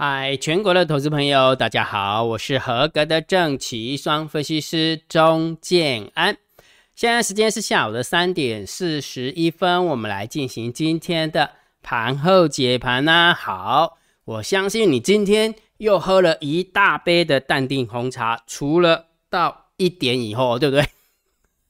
嗨，全国的投资朋友，大家好，我是合格的正奇双分析师钟建安。现在时间是下午的三点四十一分，我们来进行今天的盘后解盘啦。好，我相信你今天又喝了一大杯的淡定红茶，除了到一点以后，对不对？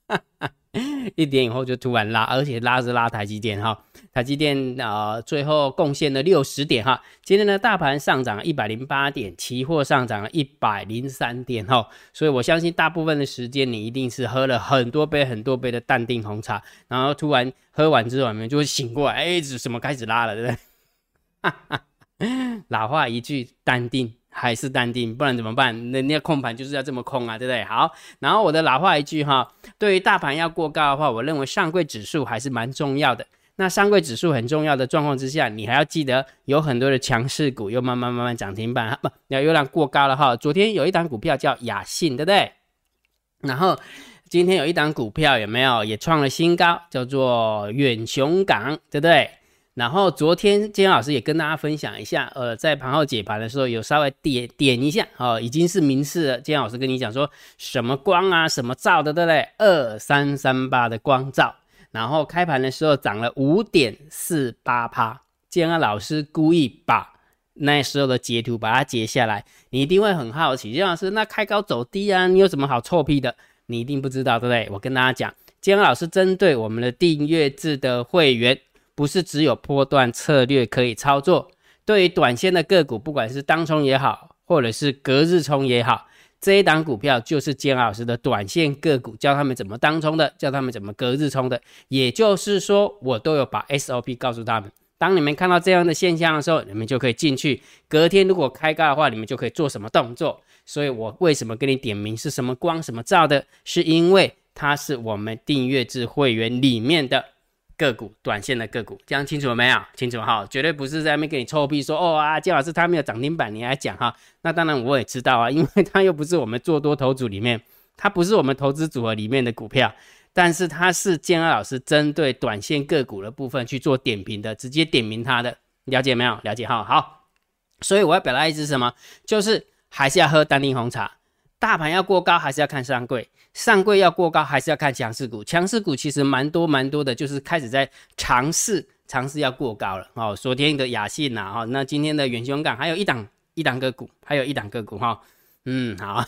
哈哈 一点以后就突然拉，而且拉是拉台积电哈，台积电呃最后贡献了六十点哈。今天的大盘上涨一百零八点，期货上涨了一百零三点哈。所以我相信大部分的时间你一定是喝了很多杯很多杯的淡定红茶，然后突然喝完之后，你们就会醒过来，哎，怎么开始拉了，对不对？哈哈，老话一句，淡定。还是淡定，不然怎么办？人家控盘就是要这么控啊，对不对？好，然后我的老话一句哈，对于大盘要过高的话，我认为上柜指数还是蛮重要的。那上柜指数很重要的状况之下，你还要记得有很多的强势股又慢慢慢慢涨停板，不要又让过高了哈。昨天有一档股票叫雅信，对不对？然后今天有一档股票有没有也创了新高，叫做远雄港，对不对？然后昨天金老师也跟大家分享一下，呃，在盘后解盘的时候有稍微点点一下，哦，已经是明示了。金老师跟你讲说什么光啊，什么照的，对不对？二三三八的光照，然后开盘的时候涨了五点四八趴。金老师故意把那时候的截图把它截下来，你一定会很好奇，金老师那开高走低啊，你有什么好臭屁的？你一定不知道，对不对？我跟大家讲，金老师针对我们的订阅制的会员。不是只有波段策略可以操作，对于短线的个股，不管是当冲也好，或者是隔日冲也好，这一档股票就是坚老师的短线个股，教他们怎么当冲的，教他们怎么隔日冲的。也就是说，我都有把 SOP 告诉他们。当你们看到这样的现象的时候，你们就可以进去。隔天如果开高的话，你们就可以做什么动作。所以我为什么跟你点名是什么光什么照的，是因为它是我们订阅制会员里面的。个股短线的个股，这样清楚了没有？清楚哈，绝对不是在那边给你臭屁说哦啊，姜老师他没有涨停板，你还讲哈？那当然我也知道啊，因为他又不是我们做多头组里面，他不是我们投资组合里面的股票，但是他是建二老师针对短线个股的部分去做点评的，直接点名他的，了解没有？了解哈，好，所以我要表达意思是什么？就是还是要喝丹宁红茶。大盘要过高，还是要看上柜；上柜要过高，还是要看强势股。强势股其实蛮多蛮多的，就是开始在尝试尝试要过高了。哦，昨天的雅信呐，哈，那今天的远雄港还有一档一档个股，还有一档个股哈。嗯，好，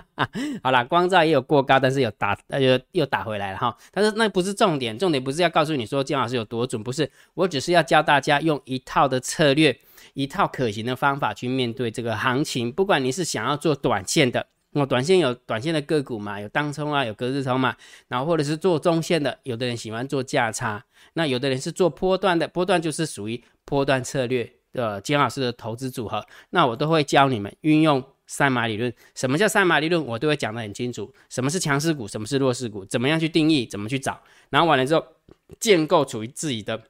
好啦，光照也有过高，但是有打，又又打回来了哈。但是那不是重点，重点不是要告诉你说姜老师有多准，不是，我只是要教大家用一套的策略。一套可行的方法去面对这个行情，不管你是想要做短线的，哦，短线有短线的个股嘛，有当冲啊，有隔日冲嘛，然后或者是做中线的，有的人喜欢做价差，那有的人是做波段的，波段就是属于波段策略的金老师的投资组合，那我都会教你们运用三马理论。什么叫三马理论？我都会讲得很清楚。什么是强势股？什么是弱势股？怎么样去定义？怎么去找？然后完了之后，建构属于自己的。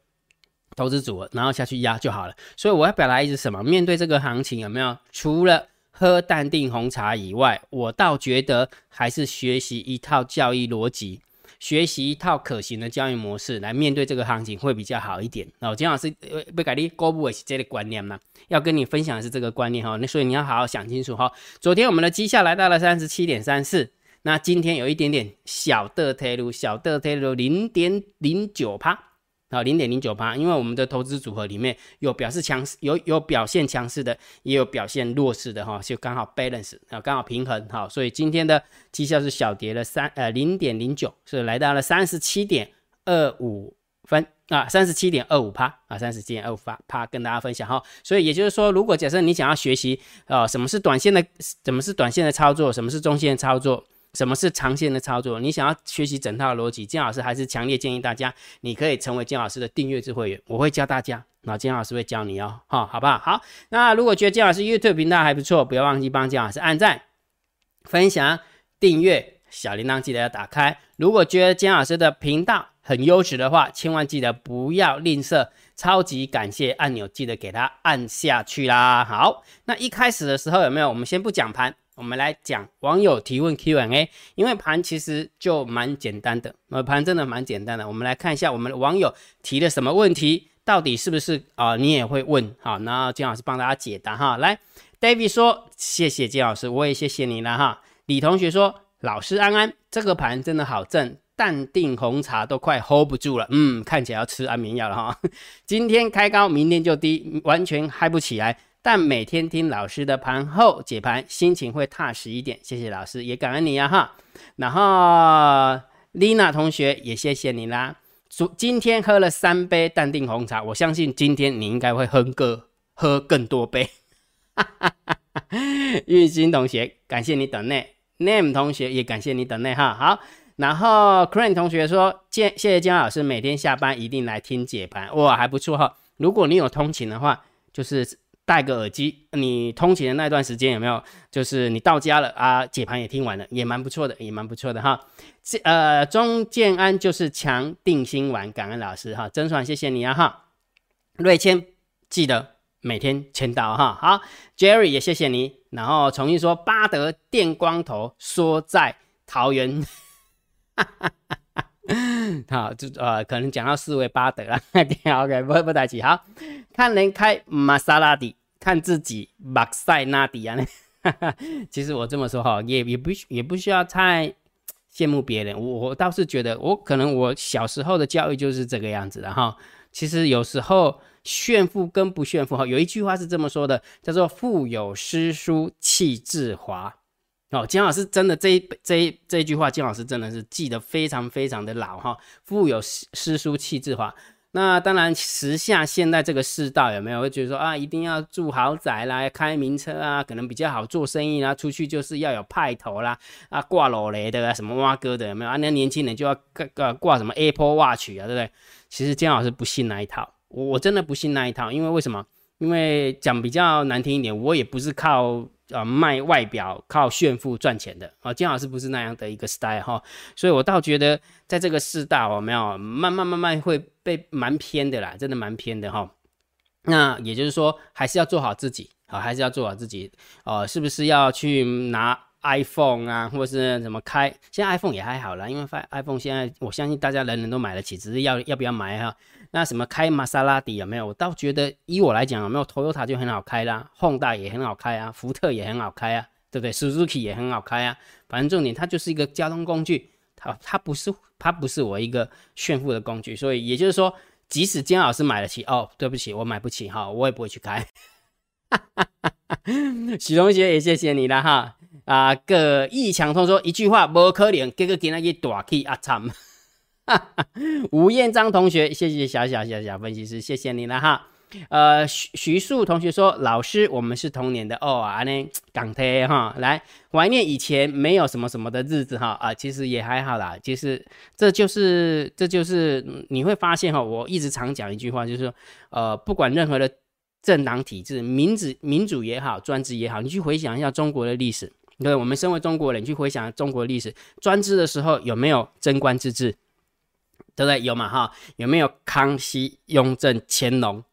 投资组合，然后下去压就好了。所以我要表达意思什么？面对这个行情，有没有除了喝淡定红茶以外，我倒觉得还是学习一套交易逻辑，学习一套可行的交易模式来面对这个行情会比较好一点。哦，金老师被改立高不也是这个观念嘛？要跟你分享的是这个观念哈。那所以你要好好想清楚哈。昨天我们的绩效来到了三十七点三四，那今天有一点点小的推入，小的推入零点零九趴。好，零点零九八，因为我们的投资组合里面有表示强势，有有表现强势的，也有表现弱势的哈，就刚好 balance 啊，刚好平衡好，所以今天的绩效是小跌了三呃零点零九，是来到了三十七点二五分啊，三十七点二五趴啊，三十七点二五趴趴跟大家分享哈，所以也就是说，如果假设你想要学习啊，什么是短线的，什么是短线的操作，什么是中线操作。什么是长线的操作？你想要学习整套逻辑，金老师还是强烈建议大家，你可以成为金老师的订阅制会员，我会教大家，那金老师会教你哦，好，好不好？好，那如果觉得金老师 YouTube 频道还不错，不要忘记帮金老师按赞、分享、订阅，小铃铛记得要打开。如果觉得金老师的频道很优质的话，千万记得不要吝啬超级感谢按钮，记得给它按下去啦。好，那一开始的时候有没有？我们先不讲盘。我们来讲网友提问 Q&A，因为盘其实就蛮简单的，呃，盘真的蛮简单的。我们来看一下我们的网友提了什么问题，到底是不是啊？你也会问好，然后金老师帮大家解答哈。来，David 说谢谢金老师，我也谢谢你了哈。李同学说老师安安，这个盘真的好正，淡定红茶都快 hold 不住了，嗯，看起来要吃安眠药了哈。今天开高，明天就低，完全嗨不起来。但每天听老师的盘后解盘，心情会踏实一点。谢谢老师，也感恩你呀哈。然后 Lina 同学也谢谢你啦。昨今天喝了三杯淡定红茶，我相信今天你应该会喝个喝更多杯。玉金同学，感谢你等内。Name 同学也感谢你等内哈。好，然后 Crane 同学说，谢谢谢江老师，每天下班一定来听解盘，哇，还不错哈。如果你有通勤的话，就是。戴个耳机，你通勤的那段时间有没有？就是你到家了啊，解盘也听完了，也蛮不错的，也蛮不错的哈。这呃，钟建安就是强定心丸，感恩老师哈，真爽，谢谢你啊哈。瑞谦记得每天签到哈。好，Jerry 也谢谢你，然后重新说巴德电光头说在桃园，好，就呃可能讲到四位巴德了，OK，不不带起好。看人开玛莎拉蒂，看自己马塞纳迪啊！其实我这么说哈，也也不也不需要太羡慕别人。我我倒是觉得，我可能我小时候的教育就是这个样子的哈。其实有时候炫富跟不炫富哈，有一句话是这么说的，叫做“腹有诗书气自华”。哦，金老师真的这一这一这一句话，金老师真的是记得非常非常的老哈。富有诗诗书气质化。那当然，时下现在这个世道有没有会觉得说啊，一定要住豪宅啦，开名车啊，可能比较好做生意啦，出去就是要有派头啦，啊，挂裸雷的啊，什么挖哥的有没有啊？那年轻人就要挂挂什么 Apple Watch 啊，对不对？其实姜老师不信那一套，我真的不信那一套，因为为什么？因为讲比较难听一点，我也不是靠。呃，卖外表靠炫富赚钱的啊，金老师不是那样的一个 style 哈，所以我倒觉得在这个世道，我们要慢慢慢慢会被蛮偏的啦，真的蛮偏的哈。那也就是说，还是要做好自己啊，还是要做好自己哦，是不是要去拿 iPhone 啊，或是怎么开？现在 iPhone 也还好啦，因为 iPhone 现在我相信大家人人都买得起，只是要要不要买哈。那什么开玛莎拉蒂有没有？我倒觉得，以我来讲，有没有 Toyota 就很好开啦，Honda 也很好开啊，福特也很好开啊，对不对？Suzuki 也很好开啊。反正重点，它就是一个交通工具，它它不是它不是我一个炫富的工具。所以也就是说，即使金老师买得起，哦，对不起，我买不起哈，我也不会去开。哈 许同学也谢谢你了哈。啊，葛一强通说一句话，不可能，这个给那个大气啊惨。吴彦章同学，谢谢小小小小分析师，谢谢你了哈。呃，徐徐树同学说，老师，我们是同年的哦啊呢，港台哈，来怀念以前没有什么什么的日子哈啊，其实也还好啦。其实这就是这就是你会发现哈，我一直常讲一句话，就是说，呃，不管任何的政党体制，民主民主也好，专制也好，你去回想一下中国的历史，对，我们身为中国人，去回想中国历史，专制的时候有没有贞观之治？对不对？有嘛哈？有没有康熙、雍正、乾隆？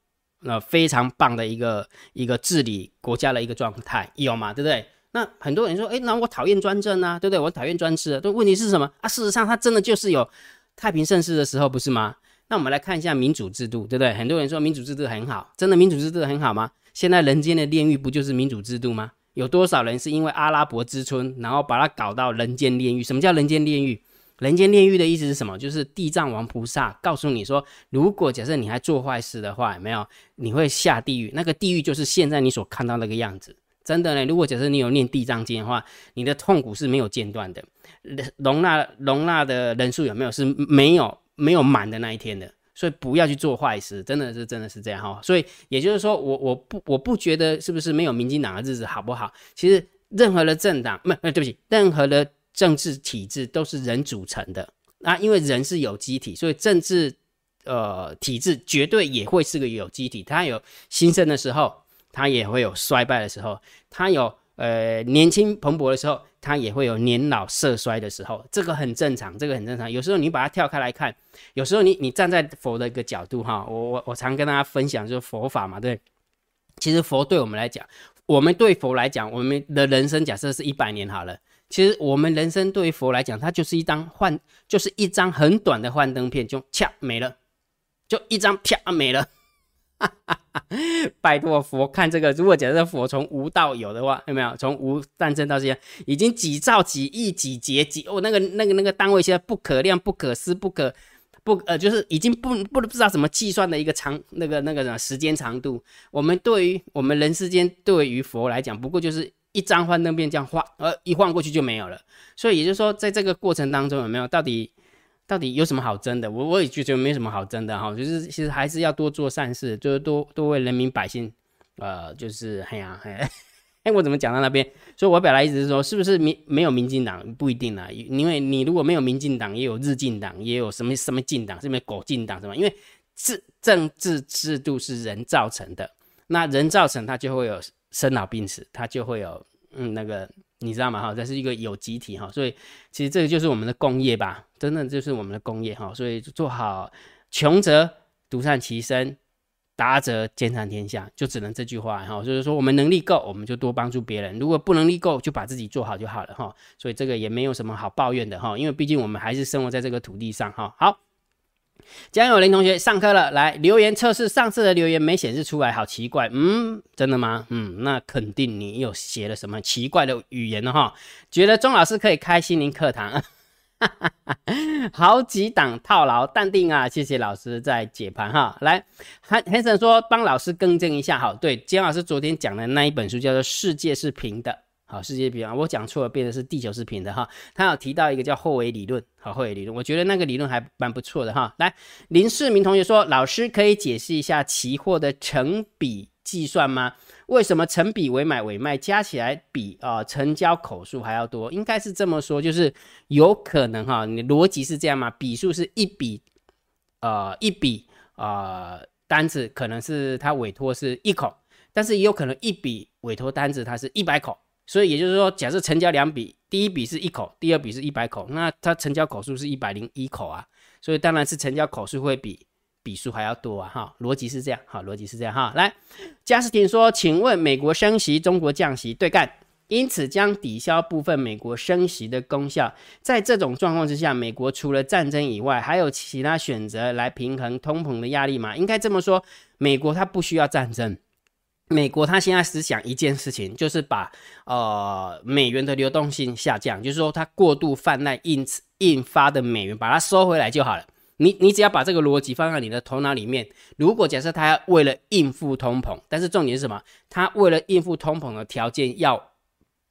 那非常棒的一个一个治理国家的一个状态，有嘛？对不对？那很多人说，哎，那我讨厌专政啊，对不对？我讨厌专制。但问题是什么啊？事实上，它真的就是有太平盛世的时候，不是吗？那我们来看一下民主制度，对不对？很多人说民主制度很好，真的民主制度很好吗？现在人间的炼狱不就是民主制度吗？有多少人是因为阿拉伯之春，然后把它搞到人间炼狱？什么叫人间炼狱？人间炼狱的意思是什么？就是地藏王菩萨告诉你说，如果假设你还做坏事的话，没有？你会下地狱。那个地狱就是现在你所看到那个样子。真的呢，如果假设你有念地藏经的话，你的痛苦是没有间断的，容纳容纳的人数有没有是没有没有满的那一天的。所以不要去做坏事，真的是真的是这样哈。所以也就是说，我我不我不觉得是不是没有民进党的日子好不好？其实任何的政党，不，对不起，任何的。政治体制都是人组成的，那因为人是有机体，所以政治呃体制绝对也会是个有机体。它有兴盛的时候，它也会有衰败的时候；它有呃年轻蓬勃的时候，它也会有年老色衰的时候。这个很正常，这个很正常。有时候你把它跳开来看，有时候你你站在佛的一个角度哈，我我我常跟大家分享就是佛法嘛，对。其实佛对我们来讲，我们对佛来讲，我们的人生假设是一百年好了。其实我们人生对于佛来讲，它就是一张幻，就是一张很短的幻灯片，就啪没了，就一张啪没了。哈 拜托佛看这个，如果假设佛从无到有的话，有没有从无诞生到现在，已经几兆、几亿、几节、几哦，那个、那个、那个单位现在不可量、不可思、不可不呃，就是已经不不不知道怎么计算的一个长那个那个什么时间长度。我们对于我们人世间，对于佛来讲，不过就是一张幻灯片这样画，呃，一晃过去就没有了。所以也就是说，在这个过程当中，有没有到底？到底有什么好争的？我我也觉得没什么好争的哈，就是其实还是要多做善事，就是多多为人民百姓，呃，就是哎呀，哎，我怎么讲到那边？所以我表达意思是说，是不是民没有民进党不一定啦，因为你如果没有民进党，也有日进党，也有什么什么进党，什么狗进党什么？因为制政治制度是人造成的，那人造成它就会有生老病死，它就会有嗯那个。你知道吗？哈，这是一个有机体哈，所以其实这个就是我们的工业吧，真的就是我们的工业哈。所以做好穷则独善其身，达则兼善天下，就只能这句话哈。就是说我们能力够，我们就多帮助别人；如果不能力够，就把自己做好就好了哈。所以这个也没有什么好抱怨的哈，因为毕竟我们还是生活在这个土地上哈。好。江友林同学上课了，来留言测试，上次的留言没显示出来，好奇怪，嗯，真的吗？嗯，那肯定你有写了什么奇怪的语言了哈。觉得钟老师可以开心灵课堂，好几档套牢，淡定啊，谢谢老师在解盘哈。来，韩韩生说帮老师更正一下，好，对，姜老师昨天讲的那一本书叫做《世界是平的》。好，世界比方，我讲错了，变的是地球是平的哈。他有提到一个叫后维理论，好，后维理论，我觉得那个理论还蛮不错的哈。来，林世明同学说，老师可以解释一下期货的成比计算吗？为什么成比为买为卖加起来比啊成交口数还要多？应该是这么说，就是有可能哈，你逻辑是这样吗？笔数是一笔，呃，一笔啊单子可能是他委托是一口，但是也有可能一笔委托单子它是一百口。所以也就是说，假设成交两笔，第一笔是一口，第二笔是一百口，那它成交口数是一百零一口啊，所以当然是成交口数会比笔数还要多啊，哈，逻辑是这样，好，逻辑是这样哈。来，加斯汀说，请问美国升息，中国降息，对干，因此将抵消部分美国升息的功效。在这种状况之下，美国除了战争以外，还有其他选择来平衡通膨的压力吗？应该这么说，美国它不需要战争。美国他现在只想一件事情，就是把呃美元的流动性下降，就是说它过度泛滥印印发的美元，把它收回来就好了。你你只要把这个逻辑放在你的头脑里面。如果假设他要为了应付通膨，但是重点是什么？他为了应付通膨的条件要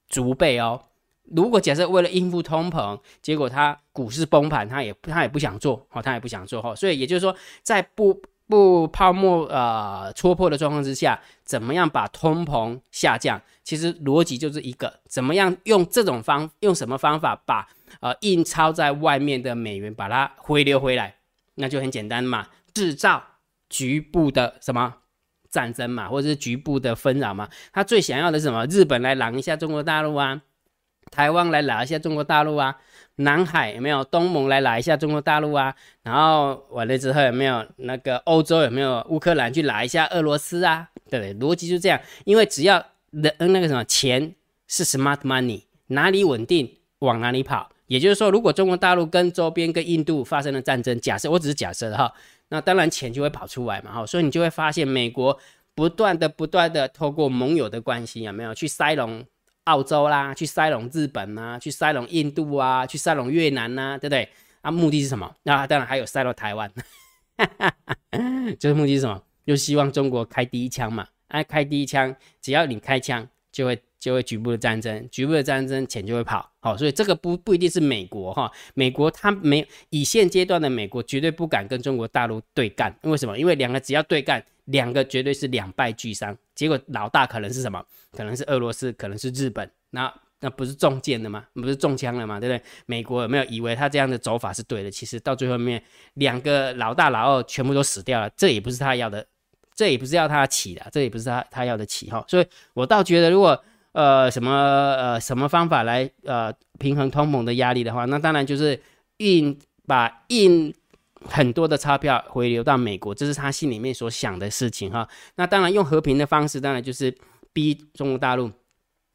足备哦。如果假设为了应付通膨，结果他股市崩盘，他也他也不想做，哦，他也不想做，哈。所以也就是说，在不不泡沫呃戳破的状况之下，怎么样把通膨下降？其实逻辑就是一个，怎么样用这种方用什么方法把呃印钞在外面的美元把它回流回来？那就很简单嘛，制造局部的什么战争嘛，或者是局部的纷扰嘛。他最想要的是什么？日本来拦一下中国大陆啊，台湾来拦一下中国大陆啊。南海有没有东盟来来一下中国大陆啊？然后完了之后有没有那个欧洲有没有乌克兰去来一下俄罗斯啊？对不对？逻辑就这样，因为只要人那个什么钱是 smart money，哪里稳定往哪里跑。也就是说，如果中国大陆跟周边跟印度发生了战争，假设我只是假设的哈，那当然钱就会跑出来嘛哈。所以你就会发现美国不断的不断的透过盟友的关系有没有去塞拢。澳洲啦，去塞拢日本啊，去塞拢印度啊，去塞拢越南呐，对不对？啊，目的是什么？那当然还有塞到台湾，哈 哈就是目的是什么？就希望中国开第一枪嘛。哎，开第一枪，只要你开枪，就会就会局部的战争，局部的战争钱就会跑。好，所以这个不不一定是美国哈，美国他没以现阶段的美国绝对不敢跟中国大陆对干，为什么？因为两个只要对干。两个绝对是两败俱伤，结果老大可能是什么？可能是俄罗斯，可能是日本，那那不是中箭的吗？不是中枪了吗？对不对？美国有没有以为他这样的走法是对的？其实到最后面，两个老大老二全部都死掉了，这也不是他要的，这也不是要他起的，这也不是他他要的起哈。所以我倒觉得，如果呃什么呃什么方法来呃平衡通膨的压力的话，那当然就是印把印。很多的钞票回流到美国，这是他心里面所想的事情哈。那当然用和平的方式，当然就是逼中国大陆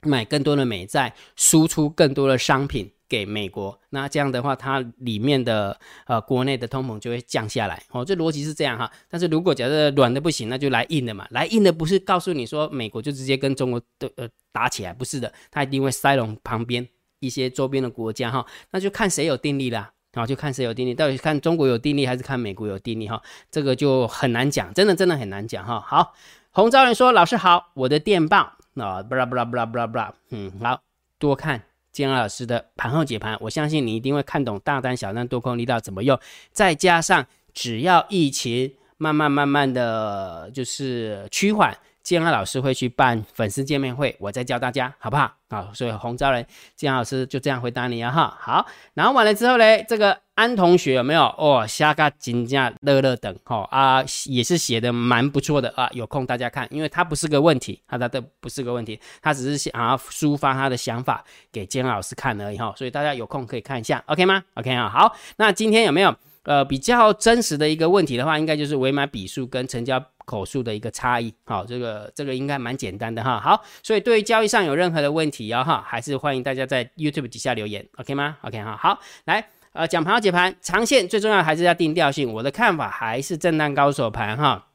买更多的美债，输出更多的商品给美国，那这样的话，它里面的呃国内的通膨就会降下来。哦，这逻辑是这样哈。但是如果假设软的不行，那就来硬的嘛，来硬的不是告诉你说美国就直接跟中国的呃打起来，不是的，它一定会塞拢旁边一些周边的国家哈，那就看谁有定力啦，然后就看谁有定力，到底看中国有定力还是看美国有定力哈，这个就很难讲，真的真的很难讲哈。好，洪昭人说老师好，我的电报啊，布拉布拉布拉布拉布拉，嗯，好多看。金安老师的盘后解盘，我相信你一定会看懂大单、小单、多空力道怎么用。再加上只要疫情慢慢慢慢的就是趋缓，建安老师会去办粉丝见面会，我再教大家，好不好？好，所以洪昭仁建安老师就这样回答你啊哈。好，然后完了之后嘞，这个。安同学有没有哦？下个金价乐乐等哈啊，也是写的蛮不错的啊。有空大家看，因为他不是个问题，他的不是个问题，他只是想要抒发他的想法给建安老师看而已哈。所以大家有空可以看一下，OK 吗？OK 啊，好。那今天有没有呃比较真实的一个问题的话，应该就是尾买笔数跟成交口数的一个差异。好，这个这个应该蛮简单的哈。好，所以对于交易上有任何的问题啊哈，还是欢迎大家在 YouTube 底下留言，OK 吗？OK 哈，好，来。呃，讲盘要解盘，长线最重要还是要定调性。我的看法还是震荡高手盘哈。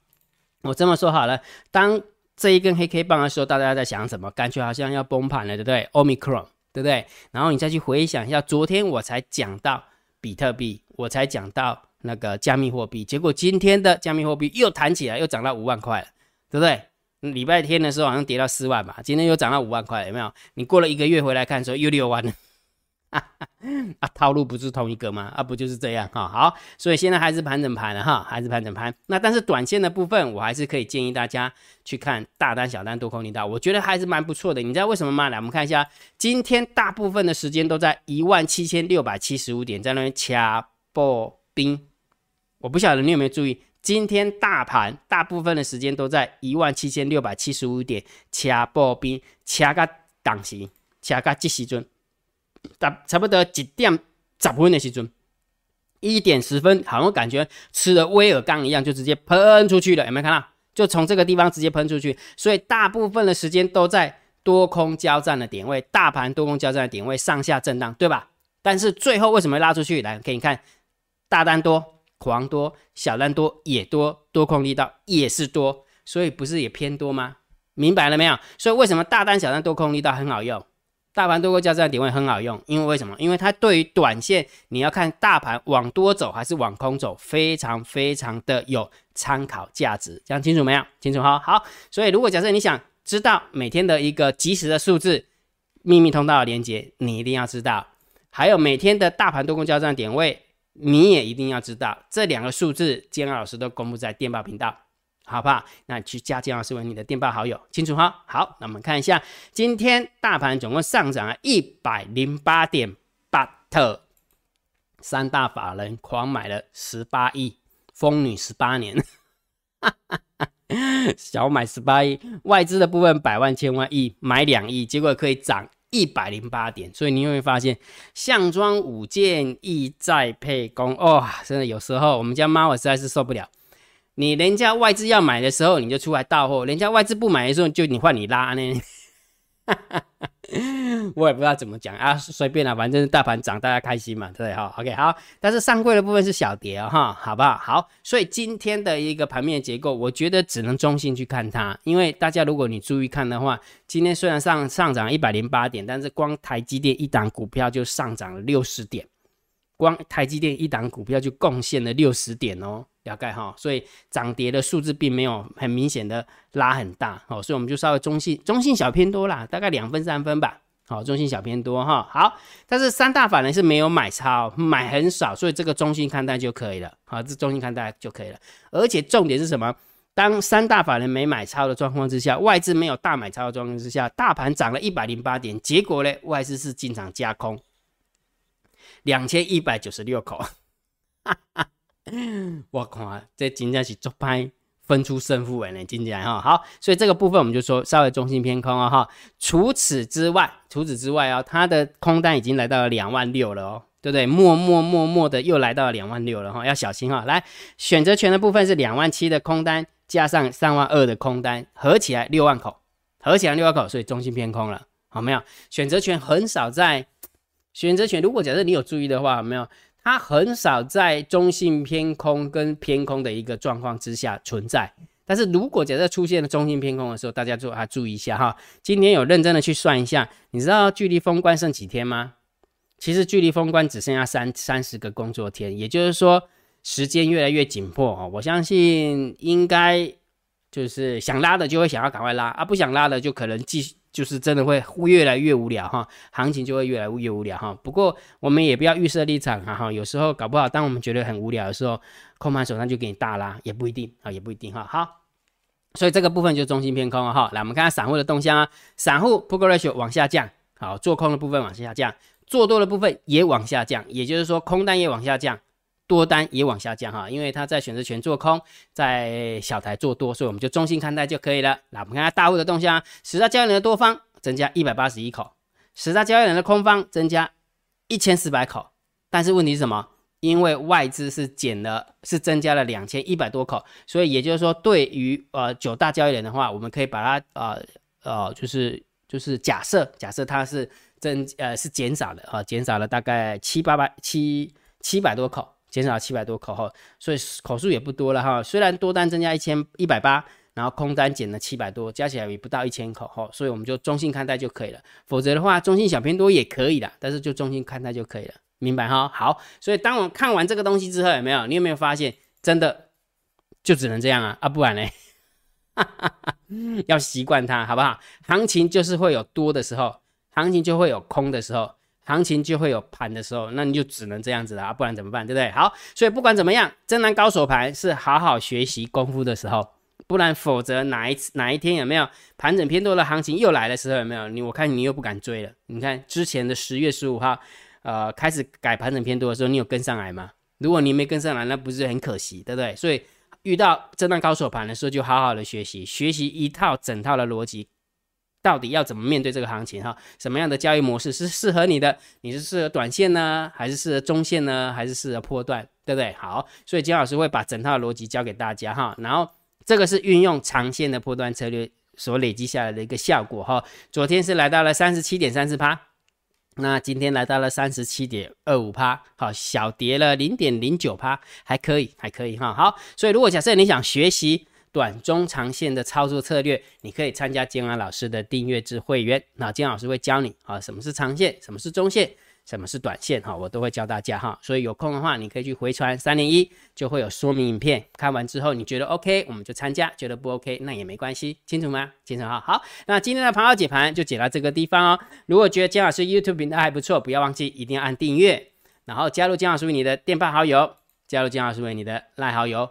我这么说好了，当这一根黑 K 棒的时候，大家在想什么？感觉好像要崩盘了，对不对？Omicron，对不对？然后你再去回想一下，昨天我才讲到比特币，我才讲到那个加密货币，结果今天的加密货币又弹起来，又涨到五万块了，对不对？礼拜天的时候好像跌到四万吧，今天又涨到五万块，有没有？你过了一个月回来看的时候，又六万了。啊，套路不是同一个吗？啊，不就是这样哈？好，所以现在还是盘整盘了哈，还是盘整盘。那但是短线的部分，我还是可以建议大家去看大单、小单、多空力道，我觉得还是蛮不错的。你知道为什么吗？来，我们看一下，今天大部分的时间都在一万七千六百七十五点，在那边掐破冰。我不晓得你有没有注意，今天大盘大部分的时间都在一万七千六百七十五点掐破冰，掐个档时，掐个即时准。差差不多几点十分的时准，一点十分，好像感觉吃了威尔刚一样，就直接喷出去了。有没有看到？就从这个地方直接喷出去。所以大部分的时间都在多空交战的点位，大盘多空交战的点位上下震荡，对吧？但是最后为什么拉出去？来给你看，大单多，狂多，小单多也多，多空力道也是多，所以不是也偏多吗？明白了没有？所以为什么大单、小单多空力道很好用？大盘多空交战点位很好用，因为为什么？因为它对于短线你要看大盘往多走还是往空走，非常非常的有参考价值。讲清楚没有？清楚哈。好，所以如果假设你想知道每天的一个及时的数字，秘密通道的连接，你一定要知道。还有每天的大盘多空交战点位，你也一定要知道。这两个数字，建安老师都公布在电报频道。好不好？那去加金老师为你的电报好友，清楚哈。好，那我们看一下，今天大盘总共上涨了一百零八点八特，三大法人狂买了十八亿，疯女十八年，哈哈哈小买十八亿，外资的部分百万千万亿买两亿，结果可以涨一百零八点，所以你会发现，项庄舞剑，意在沛公，哦，真的有时候我们家猫我实在是受不了。你人家外资要买的时候，你就出来到货；人家外资不买的时候，就你换你拉呢。我也不知道怎么讲啊，随便啦，反正大盘涨，大家开心嘛，对不对哈？OK，好。但是上柜的部分是小跌哈，好不好？好，所以今天的一个盘面结构，我觉得只能中性去看它，因为大家如果你注意看的话，今天虽然上上涨一百零八点，但是光台积电一档股票就上涨了六十点，光台积电一档股票就贡献了六十点哦。大概哈，所以涨跌的数字并没有很明显的拉很大，哦，所以我们就稍微中性，中性小偏多啦，大概两分三分吧，好，中性小偏多哈，好，但是三大法人是没有买超，买很少，所以这个中性看待就可以了，好，这中性看待就可以了，而且重点是什么？当三大法人没买超的状况之下，外资没有大买超的状况之下，大盘涨了一百零八点，结果呢，外资是进场加空两千一百九十六口，哈哈。我看这真正是足拍分出胜负诶呢，听起来哈好，所以这个部分我们就说稍微中性偏空啊哈。除此之外，除此之外啊，它的空单已经来到了两万六了哦，对不对？默默默默的又来到了两万六了哈，要小心哈。来，选择权的部分是两万七的空单加上三万二的空单，合起来六万口，合起来六万口，所以中性偏空了，好没有？选择权很少在。选择权如果假设你有注意的话，没有，它很少在中性偏空跟偏空的一个状况之下存在。但是如果假设出现了中性偏空的时候，大家就啊注意一下哈。今天有认真的去算一下，你知道距离封关剩几天吗？其实距离封关只剩下三三十个工作天，也就是说时间越来越紧迫哦。我相信应该就是想拉的就会想要赶快拉啊，不想拉的就可能继续就是真的会越来越无聊哈，行情就会越来越无聊哈。不过我们也不要预设立场哈哈，有时候搞不好当我们觉得很无聊的时候，空盘手上就给你大拉，也不一定啊，也不一定哈。好。所以这个部分就中心偏空了哈，来我们看下散户的动向啊，散户 put ratio 往下降，好，做空的部分往下降，做多的部分也往下降，也就是说空单也往下降，多单也往下降哈，因为它在选择权做空，在小台做多，所以我们就中性看待就可以了。那我们看下大户的动向，十大交易人的多方增加一百八十一口，十大交易人的空方增加一千四百口，但是问题是什么？因为外资是减了，是增加了两千一百多口，所以也就是说，对于呃九大交易人的话，我们可以把它呃呃，就是就是假设假设它是增呃是减少的啊，减少了大概七八百七七百多口，减少七百多口哈，所以口数也不多了哈。虽然多单增加一千一百八，然后空单减了七百多，加起来也不到一千口哈，所以我们就中性看待就可以了。否则的话，中性小偏多也可以的，但是就中性看待就可以了。明白哈，好，所以当我看完这个东西之后，有没有？你有没有发现，真的就只能这样啊？啊，不然呢？要习惯它，好不好？行情就是会有多的时候，行情就会有空的时候，行情就会有盘的时候，那你就只能这样子了啊，不然怎么办？对不对？好，所以不管怎么样，真南高手盘是好好学习功夫的时候，不然否则哪一次哪一天有没有盘整偏多的行情又来的时候，有没有？你我看你又不敢追了。你看之前的十月十五号。呃，开始改盘整偏多的时候，你有跟上来吗？如果你没跟上来，那不是很可惜，对不对？所以遇到震荡高手盘的时候，就好好的学习，学习一套整套的逻辑，到底要怎么面对这个行情哈？什么样的交易模式是适合你的？你是适合短线呢，还是适合中线呢，还是适合波段，对不对？好，所以金老师会把整套逻辑教给大家哈。然后这个是运用长线的波段策略所累积下来的一个效果哈。昨天是来到了三十七点三四趴。那今天来到了三十七点二五趴，好，小跌了零点零九趴，还可以，还可以哈。好，所以如果假设你想学习短中长线的操作策略，你可以参加金安老师的订阅制会员，那金老师会教你啊，什么是长线，什么是中线。什么是短线哈，我都会教大家哈，所以有空的话，你可以去回传三零一，就会有说明影片。看完之后你觉得 OK，我们就参加；觉得不 OK，那也没关系，清楚吗？清楚哈。好，那今天的盘号解盘就解到这个地方哦。如果觉得姜老师 YouTube 频道还不错，不要忘记一定要按订阅，然后加入姜老师为你的电报好友，加入姜老师为你的赖好友，